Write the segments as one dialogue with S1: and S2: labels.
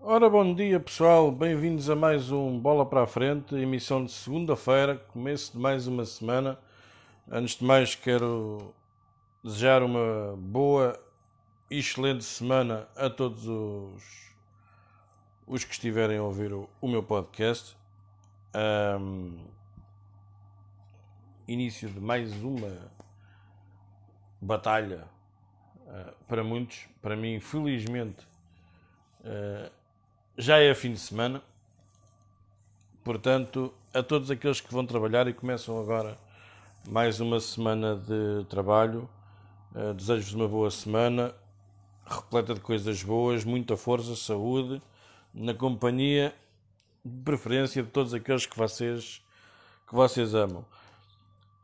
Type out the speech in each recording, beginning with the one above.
S1: Ora, bom dia pessoal, bem-vindos a mais um Bola para a Frente, emissão de segunda-feira, começo de mais uma semana. Antes de mais, quero desejar uma boa e excelente semana a todos os, os que estiverem a ouvir o, o meu podcast. Um, início de mais uma batalha uh, para muitos, para mim, felizmente. Uh, já é fim de semana, portanto, a todos aqueles que vão trabalhar e começam agora mais uma semana de trabalho, uh, desejo-vos uma boa semana, repleta de coisas boas, muita força, saúde, na companhia, de preferência, de todos aqueles que vocês, que vocês amam.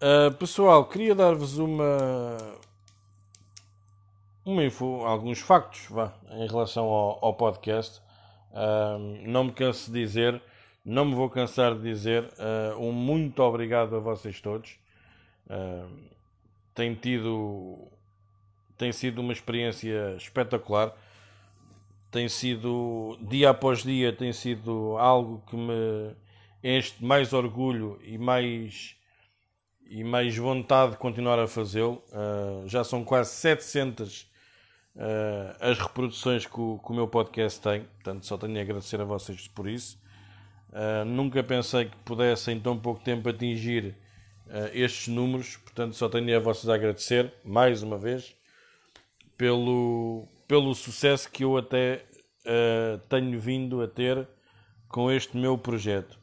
S1: Uh, pessoal, queria dar-vos uma, uma info, alguns factos vá, em relação ao, ao podcast não me canso de dizer, não me vou cansar de dizer uh, um muito obrigado a vocês todos. Uh, tem tido, tem sido uma experiência espetacular. Tem sido, dia após dia, tem sido algo que me enche mais orgulho e mais, e mais vontade de continuar a fazê-lo. Uh, já são quase 700 uh, as reproduções que o, que o, meu podcast tem, portanto só tenho a agradecer a vocês por isso. Uh, nunca pensei que pudesse em tão pouco tempo atingir uh, estes números, portanto só tenho a vocês a agradecer, mais uma vez, pelo, pelo sucesso que eu até tenho vindo a ter com este meu projeto.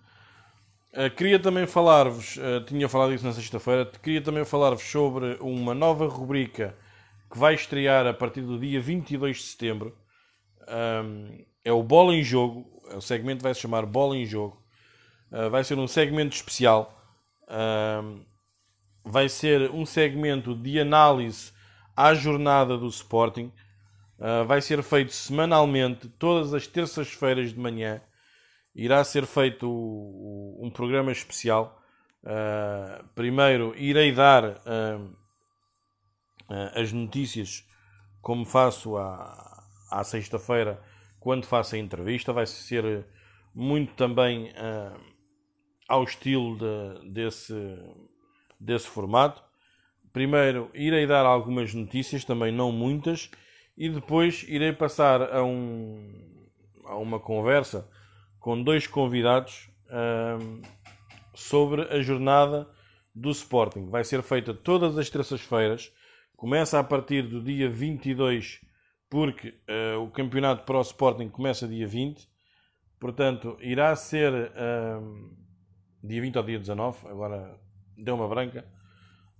S1: Queria também falar-vos, tinha falado isso na sexta-feira, queria também falar-vos sobre uma nova rubrica que vai estrear a partir do dia 22 de setembro. Um, é o Bola em Jogo. O segmento vai se chamar Bola em Jogo. Uh, vai ser um segmento especial. Um, vai ser um segmento de análise à jornada do Sporting. Uh, vai ser feito semanalmente, todas as terças-feiras de manhã. Irá ser feito um programa especial. Uh, primeiro, irei dar as notícias como faço à, à sexta-feira quando faço a entrevista. Vai ser muito também uh, ao estilo de, desse, desse formato. Primeiro irei dar algumas notícias, também não muitas, e depois irei passar a, um, a uma conversa com dois convidados uh, sobre a jornada do Sporting. Vai ser feita todas as terças-feiras Começa a partir do dia 22, porque uh, o campeonato para o Sporting começa dia 20. Portanto, irá ser uh, dia 20 ou dia 19, agora deu uma branca.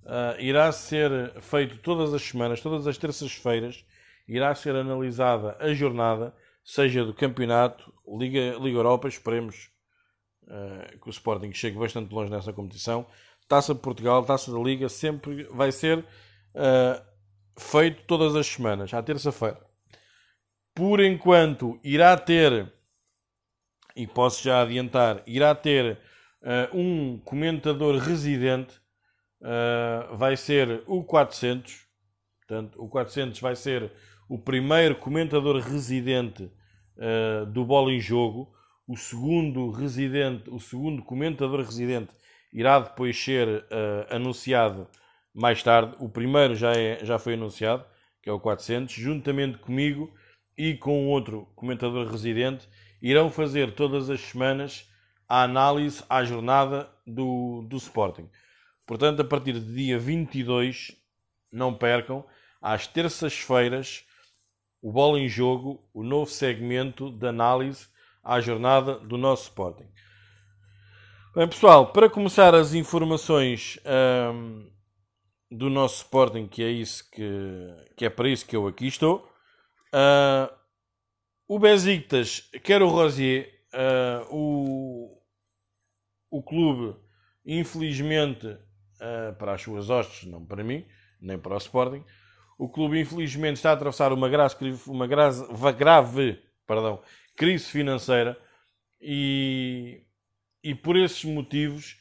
S1: Uh, irá ser feito todas as semanas, todas as terças-feiras, irá ser analisada a jornada, seja do campeonato, Liga, Liga Europa, esperemos uh, que o Sporting chegue bastante longe nessa competição. Taça de Portugal, Taça da Liga, sempre vai ser uh, feito todas as semanas, à terça-feira. Por enquanto, irá ter, e posso já adiantar, irá ter uh, um comentador residente, uh, vai ser o 400. Portanto, o 400 vai ser o primeiro comentador residente uh, do Bola em Jogo. O segundo residente, o segundo comentador residente irá depois ser anunciado mais tarde. O primeiro já, é, já foi anunciado, que é o 400, juntamente comigo e com outro comentador residente, irão fazer todas as semanas a análise à jornada do, do Sporting. Portanto, a partir do dia 22, não percam, às terças-feiras, o Bola em Jogo, o novo segmento de análise à jornada do nosso Sporting. Bem, pessoal, para começar as informações hum, do nosso Sporting, que é isso que, que é para isso que eu aqui estou. Uh, o Besiktas quer o Rosier, uh, o, o clube, infelizmente, uh, para as suas hostes, não para mim, nem para o Sporting, o clube infelizmente está a atravessar uma grave, uma grave, grave perdão, crise financeira e, e por esses motivos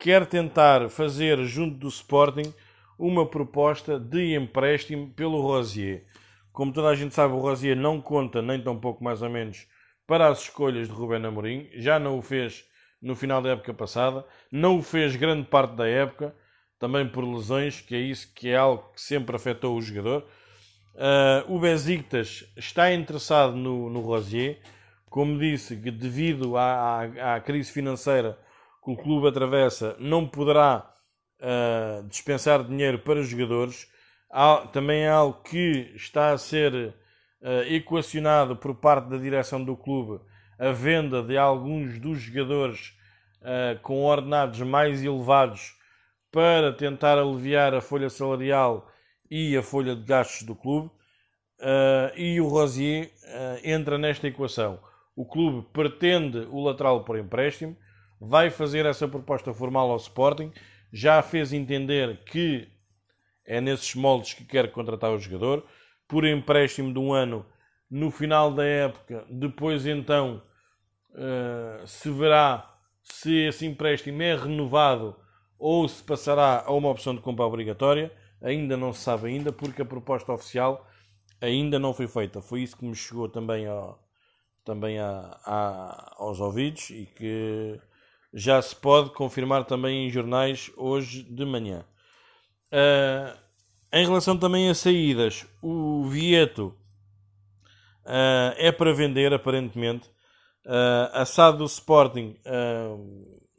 S1: quer tentar fazer junto do Sporting uma proposta de empréstimo pelo Rosier. Como toda a gente sabe, o Rosier não conta, nem tão pouco mais ou menos, para as escolhas de Rubén Amorim. Já não o fez no final da época passada, não o fez grande parte da época, também por lesões, que é isso que é algo que sempre afetou o jogador. Uh, o Besiktas está interessado no, no Rosier, como disse, devido à, à, à, crise financeira que o clube atravessa, não poderá uh, dispensar dinheiro para os jogadores. Há, também é algo que está a ser uh, equacionado por parte da direção do clube, a venda de alguns dos jogadores com ordenados mais elevados para tentar aliviar a folha salarial e a folha de gastos do clube. Uh, e o Rosier uh, entra nesta equação. O clube pretende o lateral por empréstimo, vai fazer essa proposta formal ao Sporting, já fez entender que é nesses moldes que quer contratar o jogador, por empréstimo de um ano no final da época, depois então uh, se verá se esse empréstimo é renovado ou se passará a uma opção de compra obrigatória, ainda não se sabe ainda, porque a proposta oficial ainda não foi feita. Foi isso que me chegou também, ao, também a, a, aos ouvidos e que já se pode confirmar também em jornais hoje de manhã. Uh, em relação também a saídas, o Vieto uh, é para vender, aparentemente. Uh, a SAD do Sporting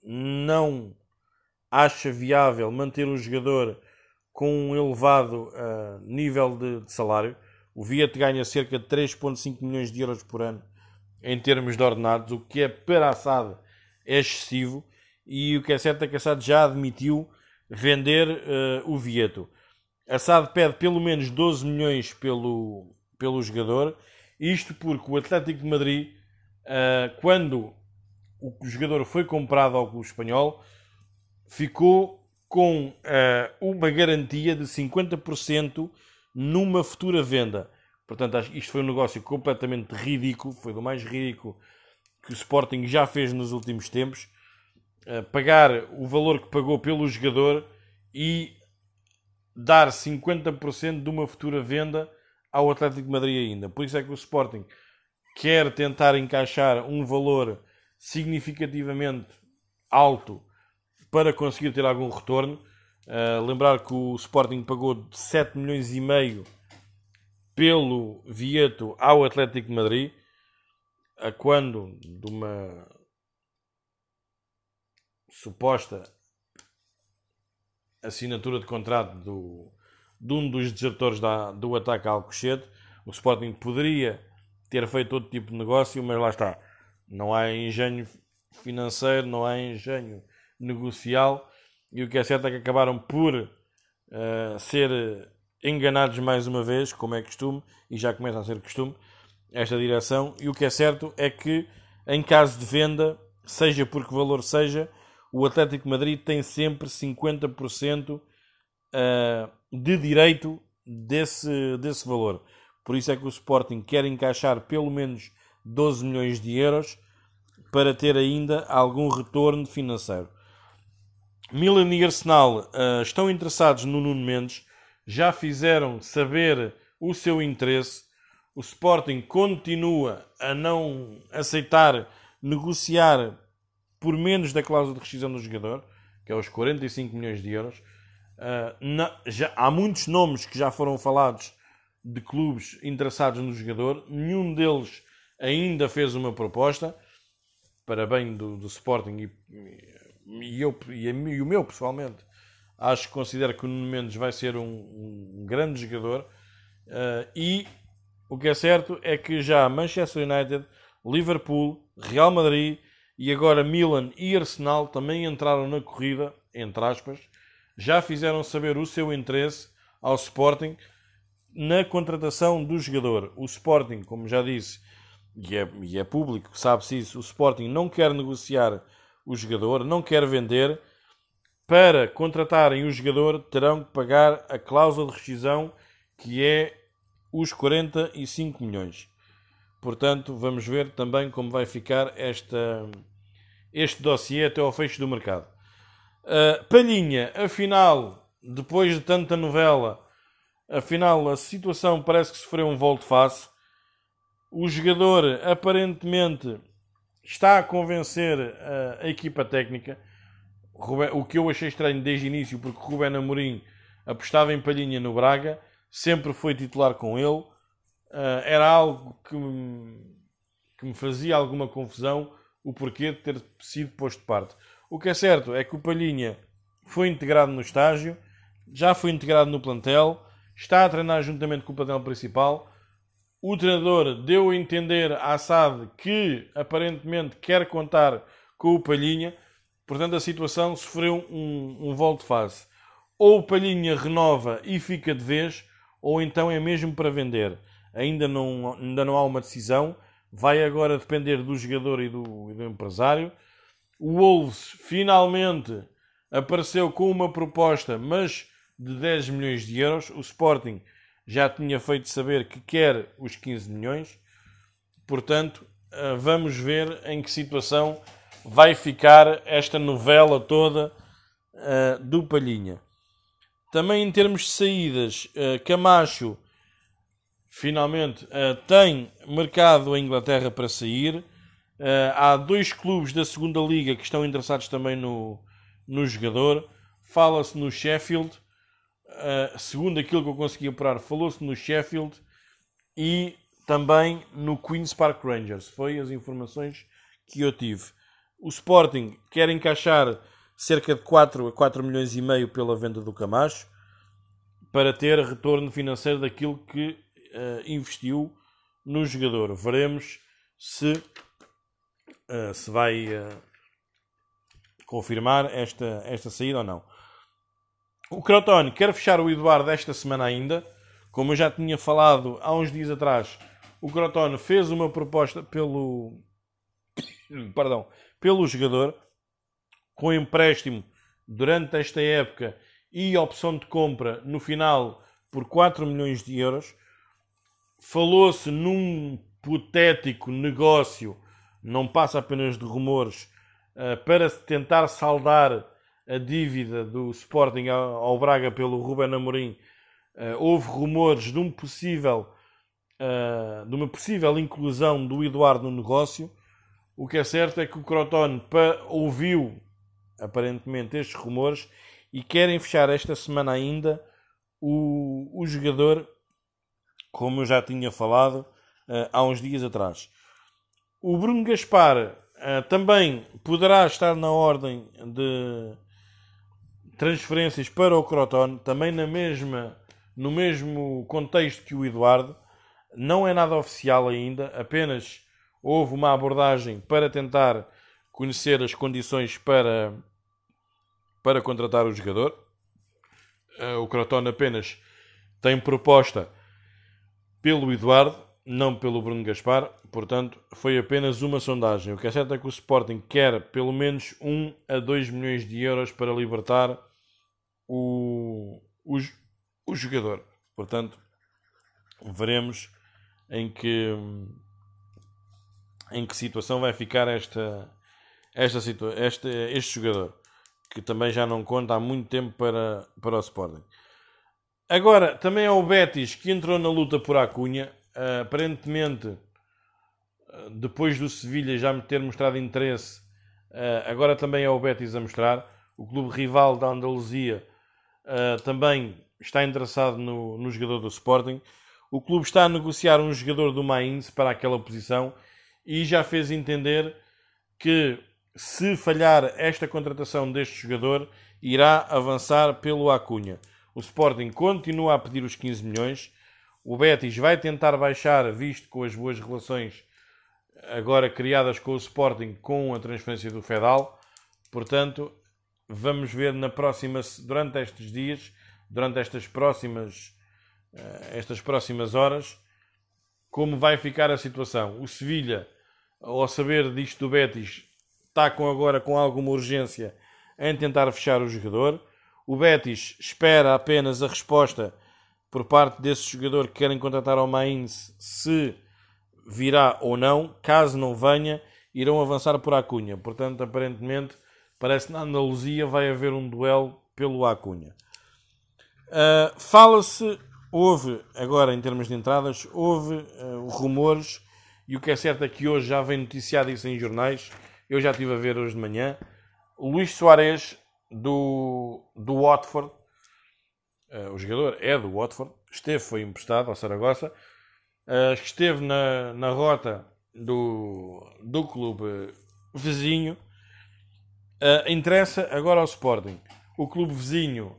S1: não acha viável manter um jogador com um elevado uh, nível de, de, salário. O Viet ganha cerca de 3,5 milhões de euros por ano em termos de ordenados, o que é para a SAD é excessivo. E o que é certo é que a SAD já admitiu vender uh, o Vieto. A SAD pede pelo menos 12 milhões pelo, pelo jogador. Isto porque o Atlético de Madrid, uh, quando o jogador foi comprado ao clube espanhol, ficou com uh, uma garantia de 50% numa futura venda. Portanto, isto foi um negócio completamente ridículo, foi do mais ridículo que o Sporting já fez nos últimos tempos. Uh, pagar o valor que pagou pelo jogador e dar 50% de uma futura venda ao Atlético de Madrid ainda. Por isso é que o Sporting quer tentar encaixar um valor significativamente alto para conseguir ter algum retorno. Uh, lembrar que o Sporting pagou 7 milhões e meio pelo Vieto ao Atlético de Madrid, a quando de uma suposta assinatura de contrato do, de um dos desertores da, do ataque a Alcochete. O Sporting poderia ter feito outro tipo de negócio, mas lá está. Não há engenho financeiro, não há engenho negocial e o que é certo é que acabaram por uh, ser enganados mais uma vez, como é costume, e já começa a ser costume, esta direção. E o que é certo é que, em caso de venda, seja por que valor seja, o Atlético Madrid tem sempre 50% uh, eh, de direito desse, desse valor. Por isso é que o Sporting quer encaixar pelo menos 12 milhões de euros para ter ainda algum retorno financeiro. Milan e Arsenal uh, estão interessados no Nuno Mendes, já fizeram saber o seu interesse. O Sporting continua a não aceitar negociar por menos da cláusula de rescisão do jogador, que é os 45 milhões de euros. Uh, na, já, há muitos nomes que já foram falados de clubes interessados no jogador, nenhum deles ainda fez uma proposta para bem do, do Sporting e, e, eu, e, e, o meu pessoalmente, acho que considero que o Nuno Mendes vai ser um, um grande jogador. Uh, e o que é certo é que já Manchester United, Liverpool, Real Madrid e agora Milan e Arsenal também entraram na corrida, entre aspas, já fizeram saber o seu interesse ao Sporting na contratação do jogador. O Sporting, como já disse, e é, e é público, sabe-se isso, o Sporting não quer negociar o jogador, não quer vender. Para contratarem o jogador, terão que pagar a cláusula de rescisão, que é os 45 milhões. Portanto, vamos ver também como vai ficar esta, este dossiê até ao fecho do mercado. Uh, Palhinha, afinal, depois de tanta novela, Afinal, a situação parece que sofreu um volte-face. O jogador aparentemente está a convencer a, a equipa técnica, o que eu achei estranho desde o início, porque Rubén Amorim apostava em Palhinha no Braga, sempre foi titular com ele. Uh, era algo que me, que me fazia alguma confusão o porquê de ter sido posto de parte. O que é certo é que o Palhinha foi integrado no estágio, já foi integrado no plantel, está a treinar juntamente com o plantel principal. O treinador deu a entender à SAD que aparentemente quer contar com o Palhinha, portanto a situação sofreu um, um volto de face. Ou o Palhinha renova e fica de vez, ou então é mesmo para vender. Ainda não, ainda não há uma decisão, vai agora depender do jogador e do, e do empresário. O Wolves finalmente apareceu com uma proposta, mas de 10 milhões de euros. O Sporting já tinha feito saber que quer os 15 milhões. Portanto, eh, vamos ver em que situação vai ficar esta novela toda uh, do Palhinha. Também em termos de saídas, uh, Camacho finalmente uh, tem mercado em Inglaterra para sair. há dois clubes da segunda liga que estão interessados também no, no jogador. Fala-se no Sheffield segundo aquilo que eu consegui apurar, falou-se no Sheffield e também no Queen's Park Rangers. Foi as informações que eu tive. O Sporting quer encaixar cerca de 4 a 4 milhões e meio pela venda do Camacho para ter retorno financeiro daquilo que uh, investiu no jogador. Veremos se, uh, se vai uh, confirmar esta, esta saída ou não. O Crotone quer fechar o Eduardo esta semana ainda. Como eu já tinha falado há uns dias atrás, o Crotone fez uma proposta pelo. Perdão, pelo jogador, com empréstimo durante esta época e opção de compra no final por 4 milhões de euros. Falou-se num hipotético negócio, não passa apenas de rumores, eh, para tentar saldar a dívida do Sporting ao Braga pelo Ruben Amorim, uh, houve rumores de um possível uh, de uma possível inclusão do Eduardo no negócio. O que é certo é que o Crotone ouviu aparentemente estes rumores e querem fechar esta semana ainda o, o jogador, como eu já tinha falado uh, há uns dias atrás. O Bruno Gaspar uh, também poderá estar na ordem de transferências para o Crotone, também na mesma, no mesmo contexto que o Eduardo. Não é nada oficial ainda, apenas houve uma abordagem para tentar conhecer as condições para, para contratar o jogador. Eh, o Crotone apenas tem proposta pelo Eduardo, não pelo Bruno Gaspar, portanto, foi apenas uma sondagem. O que é certo é que o Sporting quer pelo menos 1 a 2 milhões de euros para libertar o, o, o jogador. Portanto, veremos em que, em que situação vai ficar esta, esta, este, este jogador, que também já não conta há muito tempo para, para o Sporting. Agora, também é o Betis que entrou na luta por Acunha. Uh, aparentemente, depois do Sevilha já ter mostrado interesse, uh, agora também é o Betis a mostrar. O clube rival da Andaluzia também está interessado no, no jogador do Sporting. O clube está a negociar um jogador do Mainz para aquela posição e já fez entender que se falhar esta contratação deste jogador, irá avançar pelo Acunha. O Sporting continua a pedir os 15 milhões. O Betis vai tentar baixar, visto com as boas relações agora criadas com o Sporting com a transferência do Fedal. Portanto, vamos ver na próxima, durante estes dias, durante estas próximas, uh, estas próximas horas, como vai ficar a situação. O Sevilha, ao saber disto do Betis, com agora com alguma urgência em tentar fechar o jogador. O Betis espera apenas a resposta por parte desse jogador que querem contratar ao Mainz se virá ou não. Caso não venha, irão avançar por Acunha. Portanto, aparentemente, Parece que na Andaluzia vai haver um duelo pelo Acunha. Uh, Fala-se houve, agora em termos de entradas, houve uh, rumores, e o que é certo é que hoje já vem noticiado isso em jornais, eu já estive a ver hoje de manhã, Luís Soares do, do Watford, uh, o jogador é do Watford, esteve, foi emprestado ao Saragossa, uh, esteve na, na rota do, do clube vizinho, uh, interessa agora ao Sporting. O clube vizinho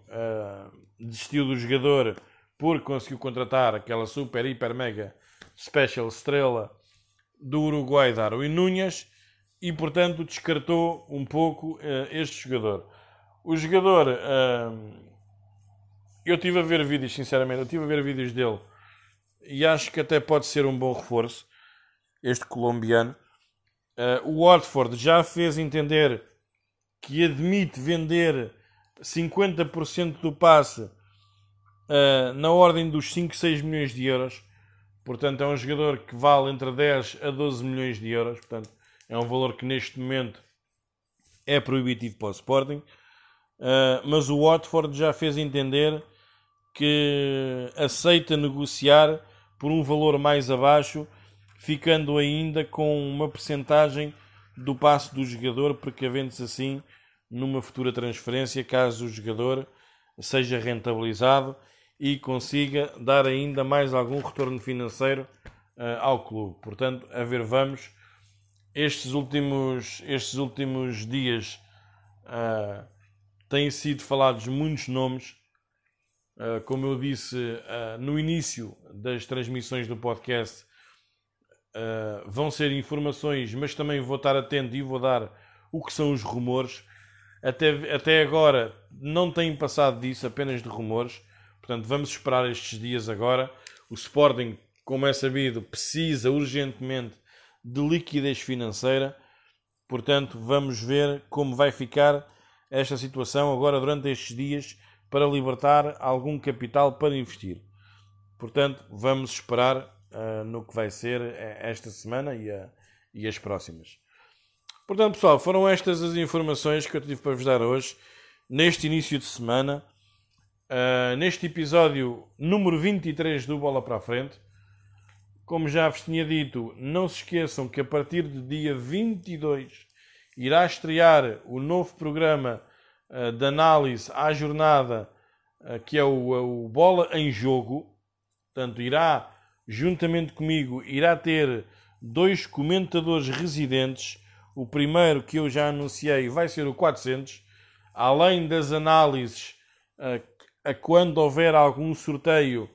S1: desistiu do jogador porque conseguiu contratar aquela super, hiper, mega special estrela do Uruguai, Darwin Núñez, e portanto descartou um pouco este jogador. O jogador, eu tive a ver vídeos, sinceramente, eu tive a ver vídeos dele e acho que até pode ser um bom reforço, este colombiano. Uh, o Watford já fez entender que admite vender 50% do passe uh, na ordem dos 5, 6 milhões de euros. Portanto, é um jogador que vale entre 10 a 12 milhões de euros. Portanto, é um valor que neste momento é proibitivo para o Sporting. Uh, mas o Watford já fez entender que aceita negociar por um valor mais abaixo, ficando ainda com uma percentagem do passe do jogador, precavendo-se assim numa futura transferência, caso o jogador seja rentabilizado e consiga dar ainda mais algum retorno financeiro uh, ao clube. Portanto, a ver, vamos. Estes últimos, estes últimos dias uh, têm sido falados muitos nomes ah, como eu disse uh, no início das transmissões do podcast, uh, vão ser informações, mas também vou estar atento e vou dar o que são os rumores. Até, até agora não têm passado disso, apenas de rumores. Portanto, vamos esperar estes dias agora. O Sporting, como é sabido, precisa urgentemente de liquidez financeira. Portanto, vamos ver como vai ficar esta situação agora durante estes dias para libertar algum capital para investir. Portanto, vamos esperar uh, no que vai ser eh, esta semana e, a, e as próximas. Portanto, pessoal, foram estas as informações que eu tive para vos dar hoje, neste início de semana, uh, neste episódio número 23 do Bola para a Frente. Como já vos tinha dito, não se esqueçam que a partir do dia 22 irá estrear o novo programa uh, de análise à jornada, uh, que é o, o, Bola em Jogo. Portanto, irá, juntamente comigo, irá ter dois comentadores residentes. O primeiro que eu já anunciei vai ser o 400, além das análises uh, a quando houver algum sorteio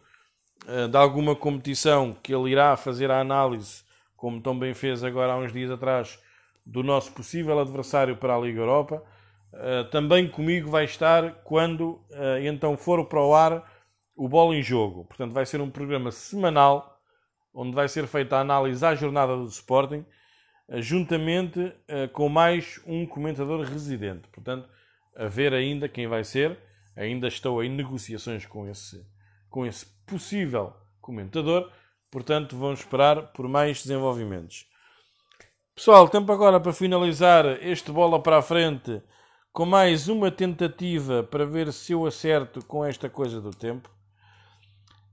S1: de alguma competição que ele irá fazer a análise, como também fez agora há uns dias atrás, do nosso possível adversário para a Liga Europa. Uh, também comigo vai estar quando uh, então for para o ar o Bola em Jogo. Portanto, vai ser um programa semanal onde vai ser feita a análise à jornada do Sporting, juntamente com mais um comentador residente. Portanto, a ver ainda quem vai ser. Ainda estou em negociações com esse, com esse possível comentador. Portanto, vamos esperar por mais desenvolvimentos. Pessoal, tempo agora para finalizar este bola para a frente com mais uma tentativa para ver se eu acerto com esta coisa do tempo.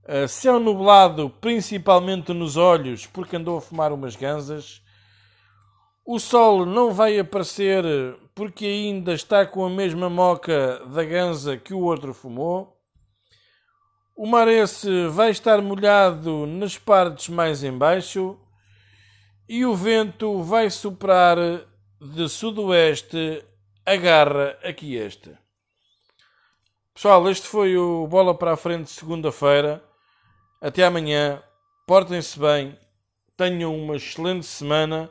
S1: Uh, céu nublado, principalmente nos olhos, porque andou a fumar umas ganzas. O sol não vai aparecer porque ainda está com a mesma moca da ganza que o outro fumou. O mar esse vai estar molhado nas partes mais embaixo e o vento vai soprar de sudoeste agarra aqui esta. Pessoal, este foi o Bola para a Frente segunda-feira. Até amanhã. Portem-se bem. Tenham uma excelente semana.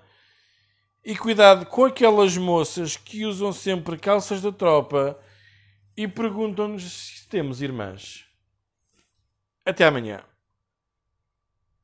S1: E cuidado com aquelas moças que usam sempre calças da tropa e perguntam-nos se temos irmãs. Até amanhã.